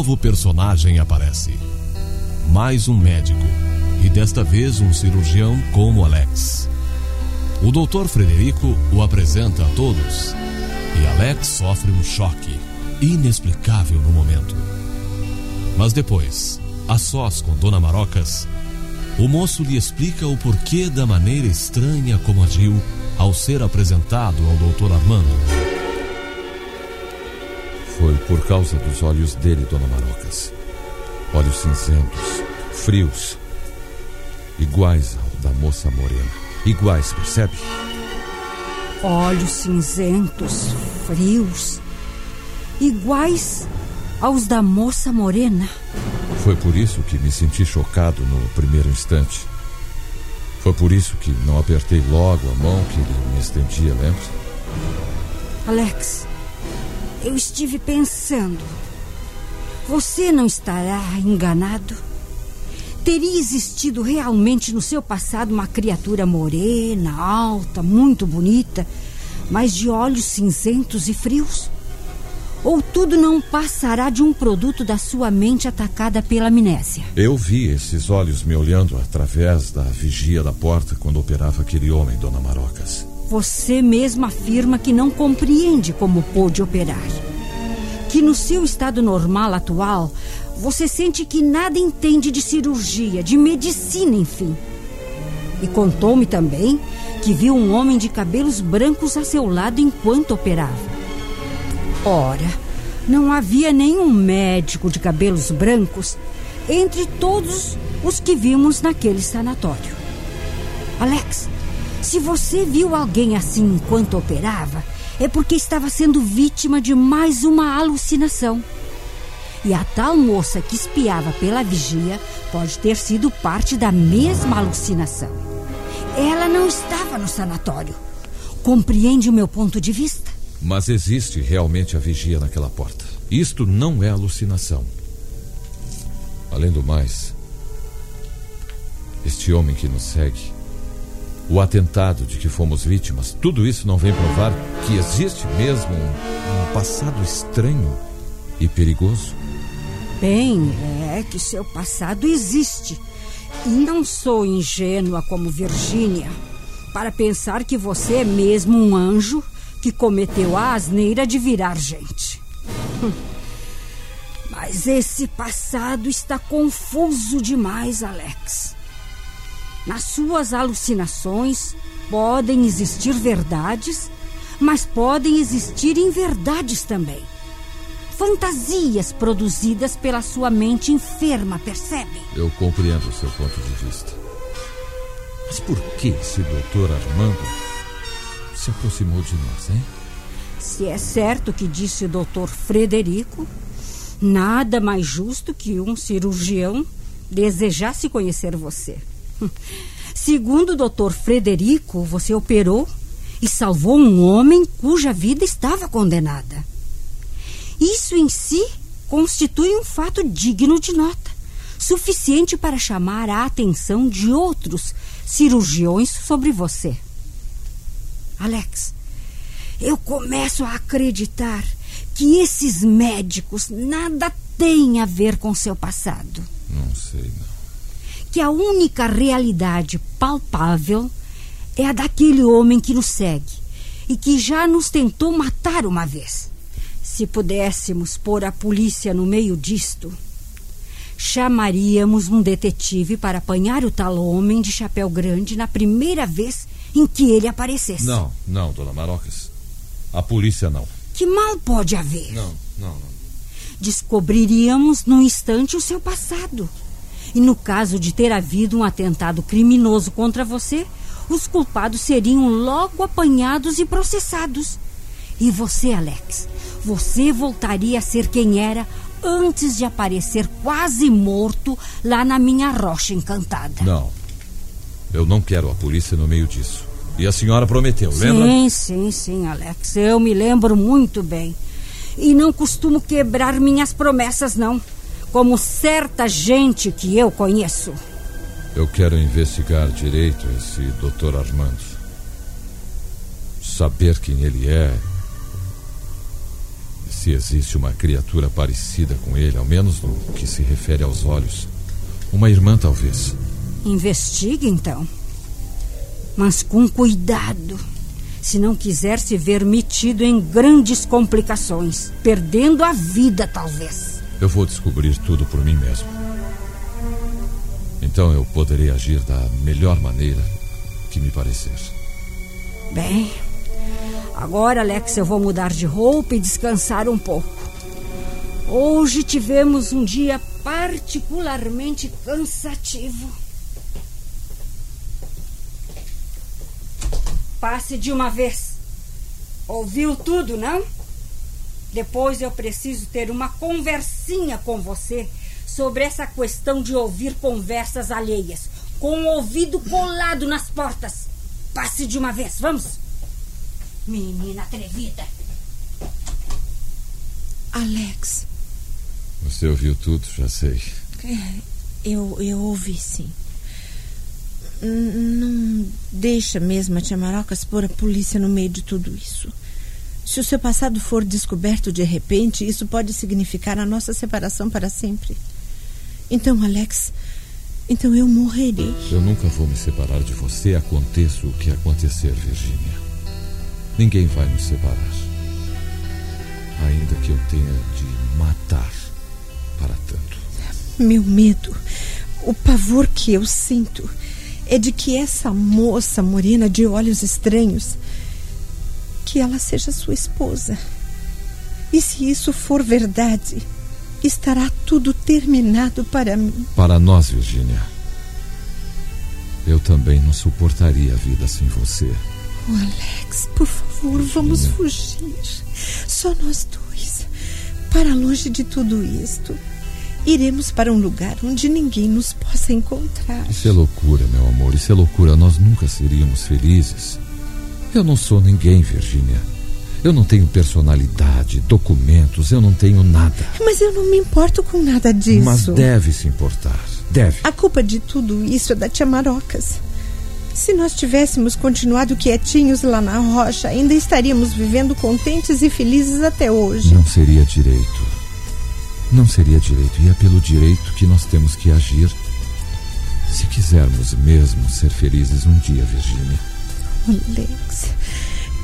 Novo personagem aparece. Mais um médico. E desta vez um cirurgião como Alex. O doutor Frederico o apresenta a todos. E Alex sofre um choque inexplicável no momento. Mas depois, a sós com Dona Marocas, o moço lhe explica o porquê da maneira estranha como agiu ao ser apresentado ao doutor Armando. Foi por causa dos olhos dele, Dona Marocas. Olhos cinzentos, frios, iguais ao da moça morena. Iguais, percebe? Olhos cinzentos, frios, iguais aos da moça morena. Foi por isso que me senti chocado no primeiro instante. Foi por isso que não apertei logo a mão que ele me estendia, lembra? Alex, eu estive pensando. Você não estará enganado? Teria existido realmente no seu passado uma criatura morena, alta, muito bonita, mas de olhos cinzentos e frios? Ou tudo não passará de um produto da sua mente atacada pela amnésia? Eu vi esses olhos me olhando através da vigia da porta quando operava aquele homem, Dona Marocas. Você mesmo afirma que não compreende como pôde operar. Que no seu estado normal atual, você sente que nada entende de cirurgia, de medicina, enfim. E contou-me também que viu um homem de cabelos brancos a seu lado enquanto operava. Ora, não havia nenhum médico de cabelos brancos entre todos os que vimos naquele sanatório. Alex, se você viu alguém assim enquanto operava, é porque estava sendo vítima de mais uma alucinação. E a tal moça que espiava pela vigia pode ter sido parte da mesma alucinação. Ela não estava no sanatório. Compreende o meu ponto de vista? Mas existe realmente a vigia naquela porta. Isto não é alucinação. Além do mais, este homem que nos segue, o atentado de que fomos vítimas, tudo isso não vem provar que existe mesmo um, um passado estranho e perigoso? Bem, é que seu passado existe. E não sou ingênua como Virgínia para pensar que você é mesmo um anjo que cometeu a asneira de virar gente. Hum. Mas esse passado está confuso demais, Alex. Nas suas alucinações podem existir verdades, mas podem existir inverdades também. Fantasias produzidas pela sua mente enferma, percebe? Eu compreendo o seu ponto de vista. Mas por que esse doutor Armando se aproximou de nós, hein? Se é certo que disse o doutor Frederico, nada mais justo que um cirurgião desejasse conhecer você. Segundo o doutor Frederico, você operou e salvou um homem cuja vida estava condenada. Isso em si constitui um fato digno de nota, suficiente para chamar a atenção de outros cirurgiões sobre você. Alex, eu começo a acreditar que esses médicos nada têm a ver com seu passado. Não sei, não. Que a única realidade palpável é a daquele homem que nos segue e que já nos tentou matar uma vez. Se pudéssemos pôr a polícia no meio disto, chamaríamos um detetive para apanhar o tal homem de chapéu grande na primeira vez em que ele aparecesse. Não, não, dona Marocas. A polícia não. Que mal pode haver? Não, não, não. Descobriríamos num instante o seu passado. E no caso de ter havido um atentado criminoso contra você, os culpados seriam logo apanhados e processados. E você, Alex, você voltaria a ser quem era antes de aparecer quase morto lá na minha rocha encantada. Não. Eu não quero a polícia no meio disso. E a senhora prometeu, lembra? Sim, sim, sim, Alex. Eu me lembro muito bem. E não costumo quebrar minhas promessas, não. Como certa gente que eu conheço. Eu quero investigar direito esse doutor Armando. Saber quem ele é. E se existe uma criatura parecida com ele, ao menos no que se refere aos olhos. Uma irmã, talvez. Investigue, então. Mas com cuidado. Se não quiser se ver metido em grandes complicações, perdendo a vida, talvez. Eu vou descobrir tudo por mim mesmo. Então eu poderei agir da melhor maneira que me parecer. Bem, agora, Alex, eu vou mudar de roupa e descansar um pouco. Hoje tivemos um dia particularmente cansativo. Passe de uma vez. Ouviu tudo, não? Depois eu preciso ter uma conversinha com você sobre essa questão de ouvir conversas alheias, com o ouvido colado nas portas. Passe de uma vez, vamos? Menina atrevida. Alex, Você ouviu tudo, já sei. eu, eu ouvi sim. Não deixa mesmo a tia Marocas pôr a polícia no meio de tudo isso. Se o seu passado for descoberto de repente, isso pode significar a nossa separação para sempre. Então, Alex, então eu morrerei. Eu nunca vou me separar de você, aconteça o que acontecer, Virginia. Ninguém vai nos separar. Ainda que eu tenha de matar para tanto. Meu medo, o pavor que eu sinto é de que essa moça morena de olhos estranhos que ela seja sua esposa. E se isso for verdade, estará tudo terminado para mim. Para nós, Virginia. Eu também não suportaria a vida sem você. Oh, Alex, por favor, vamos fugir. Só nós dois. Para longe de tudo isto. Iremos para um lugar onde ninguém nos possa encontrar. Isso é loucura, meu amor. Isso é loucura. Nós nunca seríamos felizes. Eu não sou ninguém, Virginia. Eu não tenho personalidade, documentos, eu não tenho nada. Mas eu não me importo com nada disso. Mas deve se importar. Deve. A culpa de tudo isso é da tia Marocas. Se nós tivéssemos continuado quietinhos lá na rocha, ainda estaríamos vivendo contentes e felizes até hoje. Não seria direito. Não seria direito. E é pelo direito que nós temos que agir. Se quisermos mesmo ser felizes um dia, Virginia. Alex,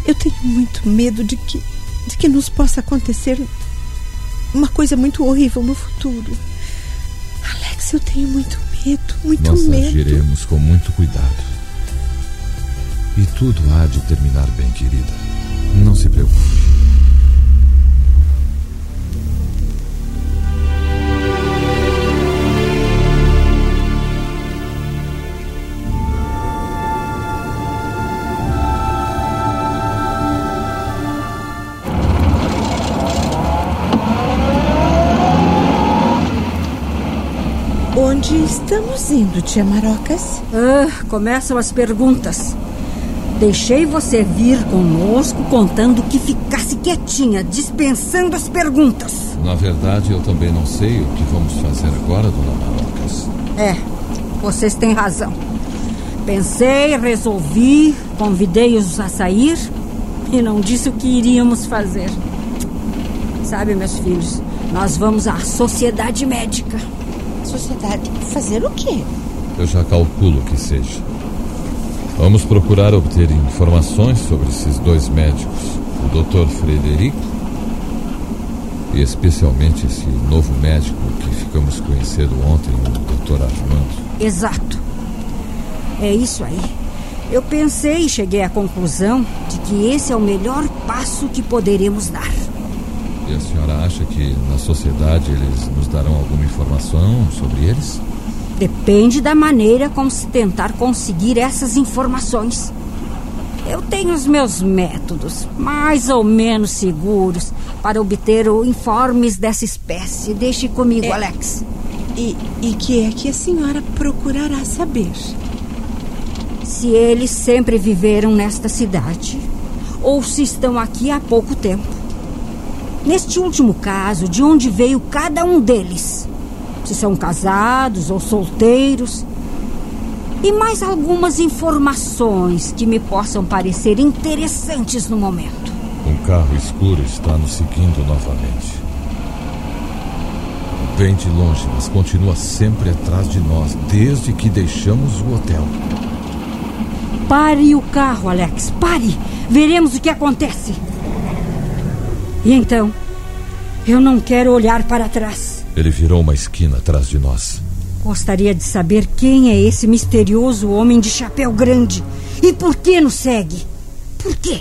eu tenho muito medo de que, de que nos possa acontecer uma coisa muito horrível no futuro. Alex, eu tenho muito medo, muito Nós medo. agiremos com muito cuidado. E tudo há de terminar bem, querida. Não se preocupe. Onde estamos indo, tia Marocas? Ah, começam as perguntas. Deixei você vir conosco contando que ficasse quietinha, dispensando as perguntas. Na verdade, eu também não sei o que vamos fazer agora, dona Marocas. É, vocês têm razão. Pensei, resolvi, convidei-os a sair e não disse o que iríamos fazer. Sabe, meus filhos, nós vamos à sociedade médica. Sociedade, fazer o quê? Eu já calculo que seja. Vamos procurar obter informações sobre esses dois médicos, o Dr. Frederico e especialmente esse novo médico que ficamos conhecendo ontem, o Dr. Armando. Exato. É isso aí. Eu pensei e cheguei à conclusão de que esse é o melhor passo que poderemos dar. E a senhora acha que na sociedade eles nos darão alguma informação sobre eles? Depende da maneira como se tentar conseguir essas informações. Eu tenho os meus métodos, mais ou menos seguros, para obter informes dessa espécie. Deixe comigo, É. Alex. E, e que é que a senhora procurará saber? Se eles sempre viveram nesta cidade ou se estão aqui há pouco tempo. Neste último caso, de onde veio cada um deles? Se são casados ou solteiros? E mais algumas informações que me possam parecer interessantes no momento. Um carro escuro está nos seguindo novamente. Vem de longe, mas continua sempre atrás de nós desde que deixamos o hotel. Pare o carro, Alex. Pare. Veremos o que acontece. E então? Eu não quero olhar para trás. Ele virou uma esquina atrás de nós. Gostaria de saber quem é esse misterioso homem de chapéu grande e por que nos segue. Por quê?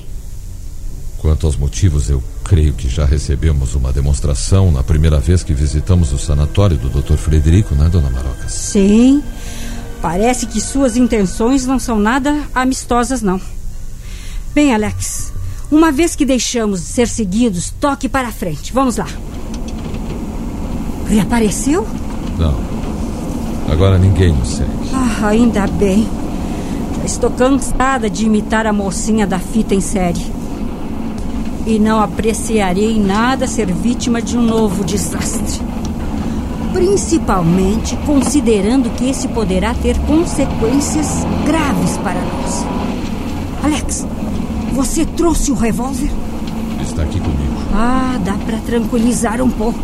Quanto aos motivos, eu creio que já recebemos uma demonstração na primeira vez que visitamos o sanatório do Dr. Frederico, né, dona Marocas? Sim. Parece que suas intenções não são nada amistosas, não. Bem, Alex, uma vez que deixamos de ser seguidos, toque para frente. Vamos lá. Reapareceu? Não. Agora ninguém nos segue. Ah, ainda bem. Já estou cansada de imitar a mocinha da fita em série. E não apreciarei nada ser vítima de um novo desastre. Principalmente considerando que esse poderá ter consequências graves para nós. Alex, você trouxe o revólver? Está aqui comigo. Ah, dá para tranquilizar um pouco.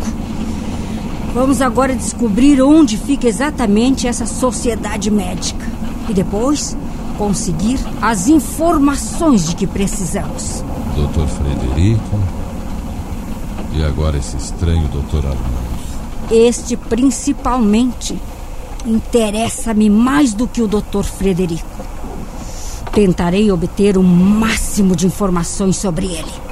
Vamos agora descobrir onde fica exatamente essa sociedade médica. E depois conseguir as informações de que precisamos. Dr. Frederico. E agora esse estranho Dr. Armando. Este principalmente interessa-me mais do que o Dr. Frederico. Tentarei obter o máximo de informações sobre ele.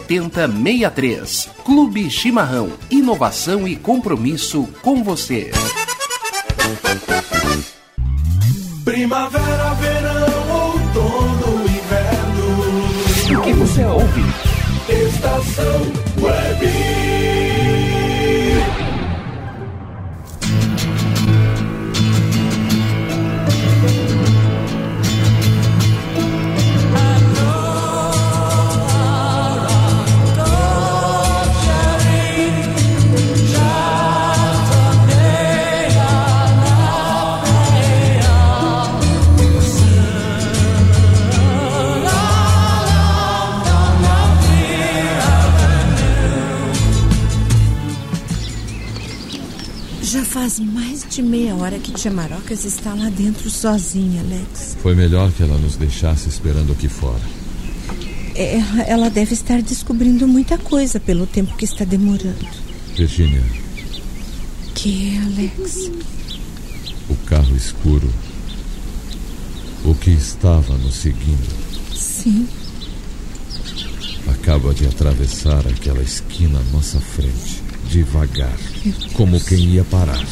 7063. Clube Chimarrão. Inovação e compromisso com você. Primavera, verão, outono, inverno. O que você ouve? Estação Web. Faz mais de meia hora que Tia Marocas está lá dentro sozinha, Alex. Foi melhor que ela nos deixasse esperando aqui fora. É, ela deve estar descobrindo muita coisa pelo tempo que está demorando. Virginia, Que, Alex? o carro escuro. O que estava nos seguindo Sim. acaba de atravessar aquela esquina à nossa frente, devagar, como quem ia parar.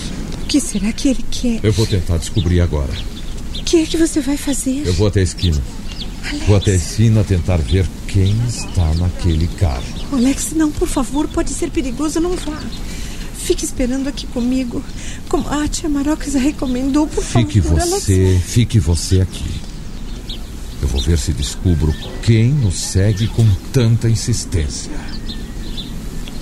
O que será que ele quer? Eu vou tentar descobrir agora. O que é que você vai fazer? Eu vou até a esquina. Vou até a esquina tentar ver quem está naquele carro. Alex, não, por favor, pode ser perigoso, não vá. Fique esperando aqui comigo. Como a tia Marocas recomendou, por Fique favor, Alex. você, fique você aqui. Eu vou ver se descubro quem nos segue com tanta insistência.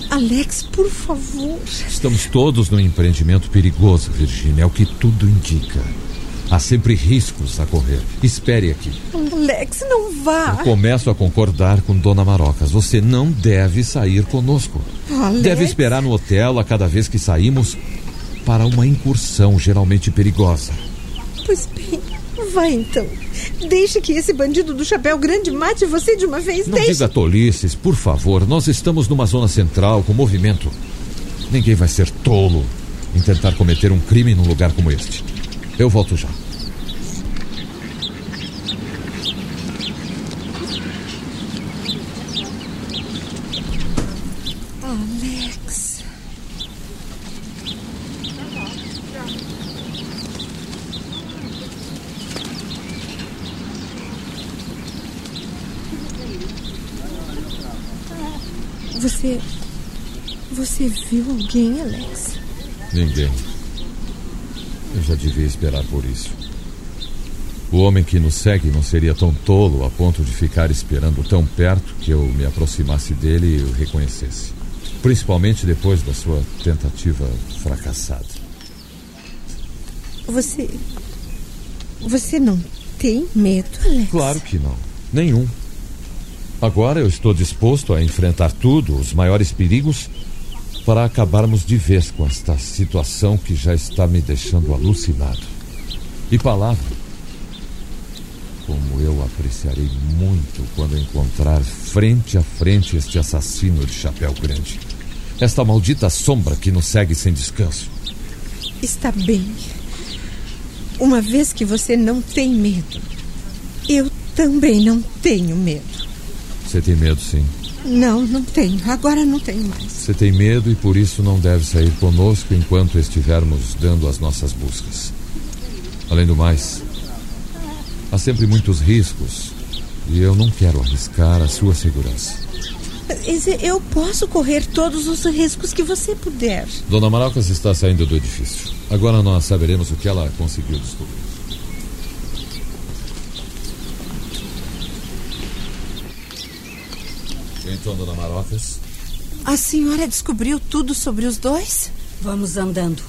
Alex, por favor. Estamos todos num empreendimento perigoso, Virginia, é o que tudo indica. Há sempre riscos a correr. Espere aqui. Alex, não vá. Eu começo a concordar com Dona Marocas. Você não deve sair conosco. Alex. Deve esperar no hotel a cada vez que saímos para uma incursão geralmente perigosa. Pois bem, vai então. Deixe que esse bandido do chapéu grande mate você de uma vez. Não Deixe. diga tolices, por favor. Nós estamos numa zona central com movimento. Ninguém vai ser tolo em tentar cometer um crime num lugar como este. Eu volto já. Alex. Você. Você viu alguém, Alex? Ninguém. Eu já devia esperar por isso. O homem que nos segue não seria tão tolo a ponto de ficar esperando tão perto que eu me aproximasse dele e o reconhecesse. Principalmente depois da sua tentativa fracassada. Você. Você não tem medo, Alex? Claro que não. Nenhum. Agora eu estou disposto a enfrentar tudo, os maiores perigos, para acabarmos de vez com esta situação que já está me deixando alucinado. E palavra. Como eu apreciarei muito quando encontrar frente a frente este assassino de chapéu grande. Esta maldita sombra que nos segue sem descanso. Está bem. Uma vez que você não tem medo, eu também não tenho medo. Você tem medo, sim. Não, não tenho. Agora não tenho mais. Você tem medo e por isso não deve sair conosco enquanto estivermos dando as nossas buscas. Além do mais, há sempre muitos riscos e eu não quero arriscar a sua segurança. Eu posso correr todos os riscos que você puder. Dona Marocas está saindo do edifício. Agora nós saberemos o que ela conseguiu descobrir. Então, Dona Marocas, A senhora descobriu tudo sobre os dois? Vamos andando.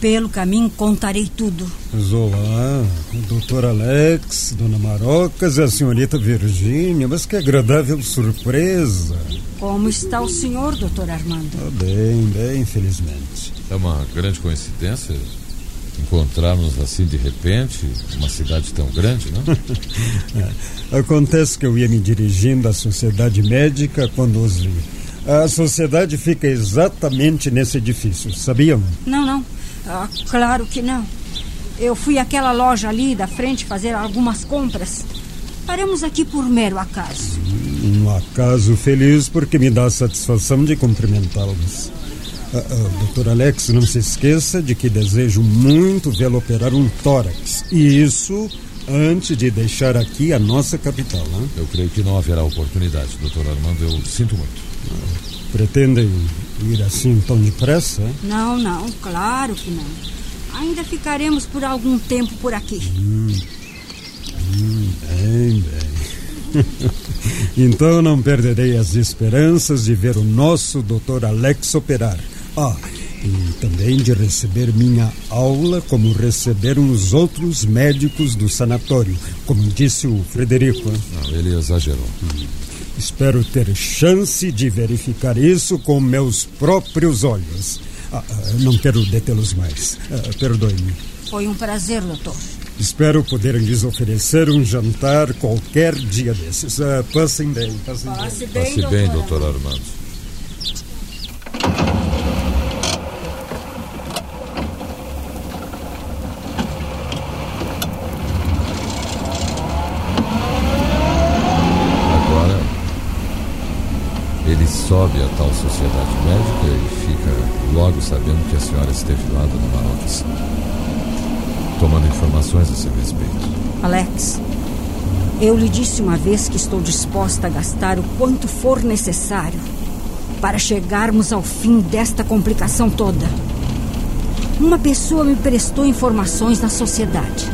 Pelo caminho contarei tudo. O doutor Alex, dona Marocas e a senhorita Virgínia, mas que agradável surpresa. Como está o senhor, doutor Armando? Ah, bem, bem, felizmente. é uma grande coincidência encontrarmos assim de repente uma cidade tão grande, não? Acontece que eu ia me dirigindo à sociedade médica quando os vi. A sociedade fica exatamente nesse edifício, sabiam? Não, não. Ah, claro que não. Eu fui àquela loja ali da frente fazer algumas compras. Paramos aqui por mero acaso. Um acaso feliz porque me dá a satisfação de cumprimentá-los. Ah, ah, doutor Alex, não se esqueça de que desejo muito vê-lo operar um tórax. E isso antes de deixar aqui a nossa capital. Né? Eu creio que não haverá oportunidade, doutor Armando. Eu sinto muito. Pretendem ir assim tão depressa? hein? Não, não, claro que não. Ainda ficaremos por algum tempo por aqui. Hum, bem, bem. então não perderei as esperanças de ver o nosso doutor Alex operar. Ah, e também de receber minha aula como receberam os outros médicos do sanatório, como disse o Frederico. Não, ele exagerou. Espero ter chance de verificar isso com meus próprios olhos. Ah, ah, não quero detê-los mais. Ah, Perdoe-me. Foi um prazer, doutor. Espero poder lhes oferecer um jantar qualquer dia desses. Ah, passem bem, passem bem. Passe bem, Passe bem, doutor Armando. Agora, ele sobe a tal sociedade médica e fica logo sabendo que a senhora esteve lá, dona Marocas, tomando informações a seu respeito. Alex, eu lhe disse uma vez que estou disposta a gastar o quanto for necessário para chegarmos ao fim desta complicação toda. Uma pessoa me prestou informações na sociedade.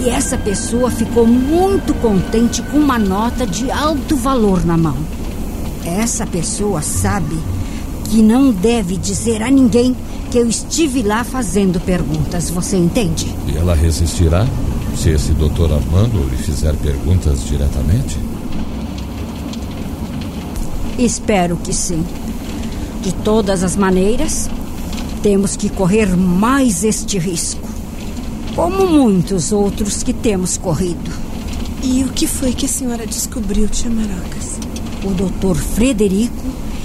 E essa pessoa ficou muito contente com uma nota de alto valor na mão. Essa pessoa sabe que não deve dizer a ninguém que eu estive lá fazendo perguntas, você entende? E ela resistirá se esse doutor Armando lhe fizer perguntas diretamente? Espero que sim. De todas as maneiras, temos que correr mais este risco. Como muitos outros que temos corrido. E o que foi que a senhora descobriu, tia Marocas? O doutor Frederico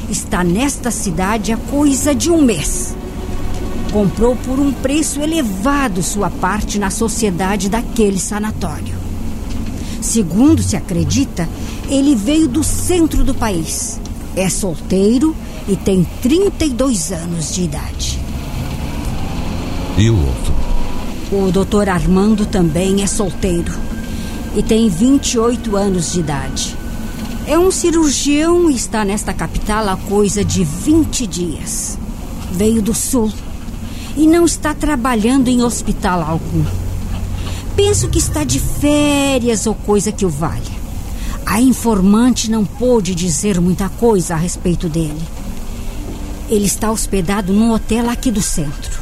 está nesta cidade há coisa de um mês. Comprou por um preço elevado sua parte na sociedade daquele sanatório. Segundo se acredita, ele veio do centro do país. É solteiro e tem 32 anos de idade. E o outro? O doutor Armando também é solteiro e tem 28 anos de idade. É um cirurgião e está nesta capital há coisa de 20 dias. Veio do sul e não está trabalhando em hospital algum. Penso que está de férias ou coisa que o valha. A informante não pôde dizer muita coisa a respeito dele. Ele está hospedado num hotel aqui do centro.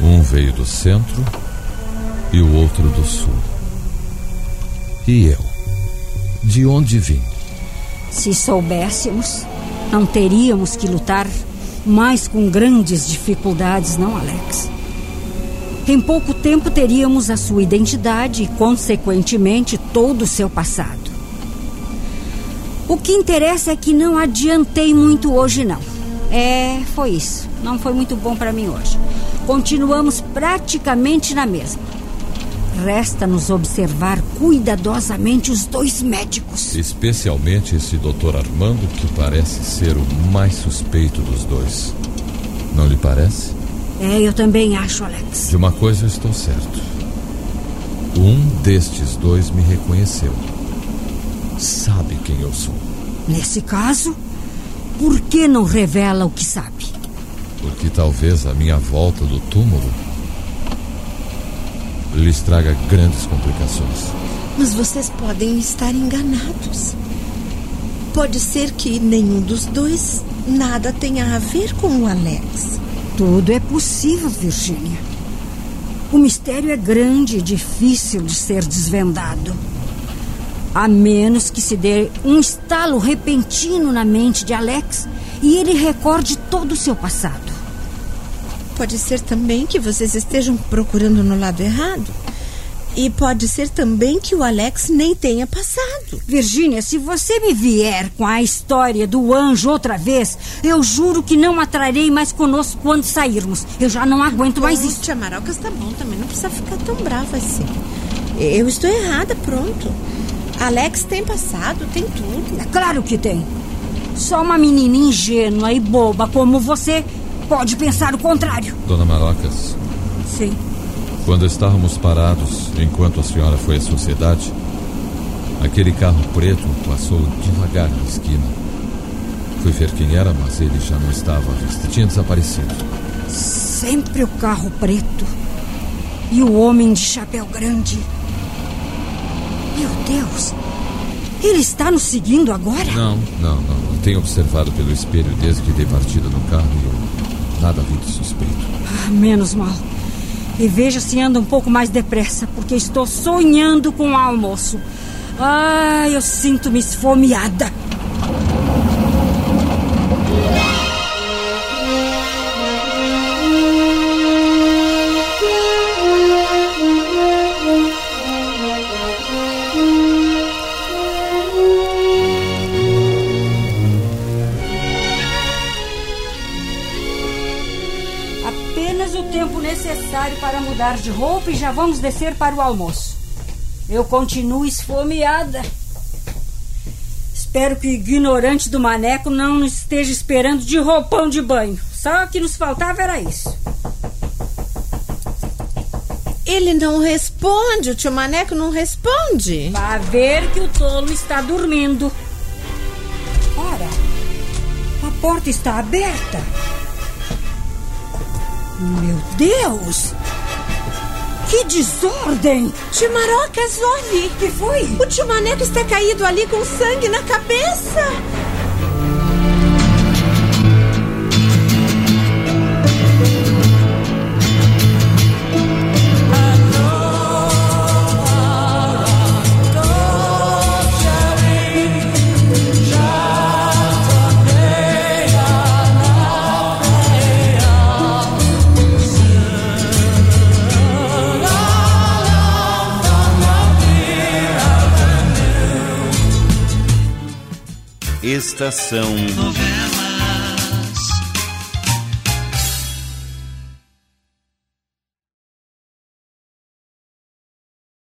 Um veio do centro e o outro do sul. E eu? De onde vim? Se soubéssemos, não teríamos que lutar mais com grandes dificuldades, não, Alex? Em pouco tempo teríamos a sua identidade e, consequentemente, todo o seu passado. O que interessa é que não adiantei muito hoje, não. É, foi isso. Não foi muito bom para mim hoje. Continuamos praticamente na mesma. Resta-nos observar cuidadosamente os dois médicos. Especialmente esse doutor Armando, que parece ser o mais suspeito dos dois. Não lhe parece? É, eu também acho, Alex. De uma coisa eu estou certo. Um destes dois me reconheceu. Sabe quem eu sou. Nesse caso, Por que não revela o que sabe? Porque talvez a minha volta do túmulo lhes traga grandes complicações. Mas vocês podem estar enganados. Pode ser que nenhum dos dois nada tenha a ver com o Alex. Tudo é possível, Virginia. O mistério é grande e difícil de ser desvendado. A menos que se dê um estalo repentino na mente de Alex e ele recorde todo o seu passado. Pode ser também que vocês estejam procurando no lado errado. E pode ser também que o Alex nem tenha passado. Virginia, se você me vier com a história do anjo outra vez, eu juro que não a trarei mais conosco quando sairmos. Eu já não aguento mais isso. Tia Marocas tá bom também, não precisa ficar tão brava assim. Eu estou errada, pronto. Alex tem passado, tem tudo. É claro que tem. Só uma menina ingênua e boba como você pode pensar o contrário. Dona Marocas, Sim. quando estávamos parados enquanto a senhora foi à sociedade, aquele carro preto passou devagar na esquina. Fui ver quem era, mas ele já não estava à vista. Tinha desaparecido. Sempre o carro preto e o homem de chapéu grande. Meu Deus! Ele está nos seguindo agora? Não, não, não. Tenho observado pelo espelho desde que dei partida no carro e eu nada vi de suspeito. Ah, menos mal. E veja se anda um pouco mais depressa, porque estou sonhando com o almoço. Ah, eu sinto-me esfomeada. De roupa e já vamos descer para o almoço. Eu continuo esfomeada. Espero que o ignorante do maneco não nos esteja esperando de roupão de banho. Só o que nos faltava era isso. Ele não responde, o tio Maneco não responde. Vá ver que o tolo está dormindo. Ora, a porta está aberta. Meu Deus! Que desordem! Tio Marocas, olhe! que foi? O tio Maneco está caído ali com sangue na cabeça. Estação Novela.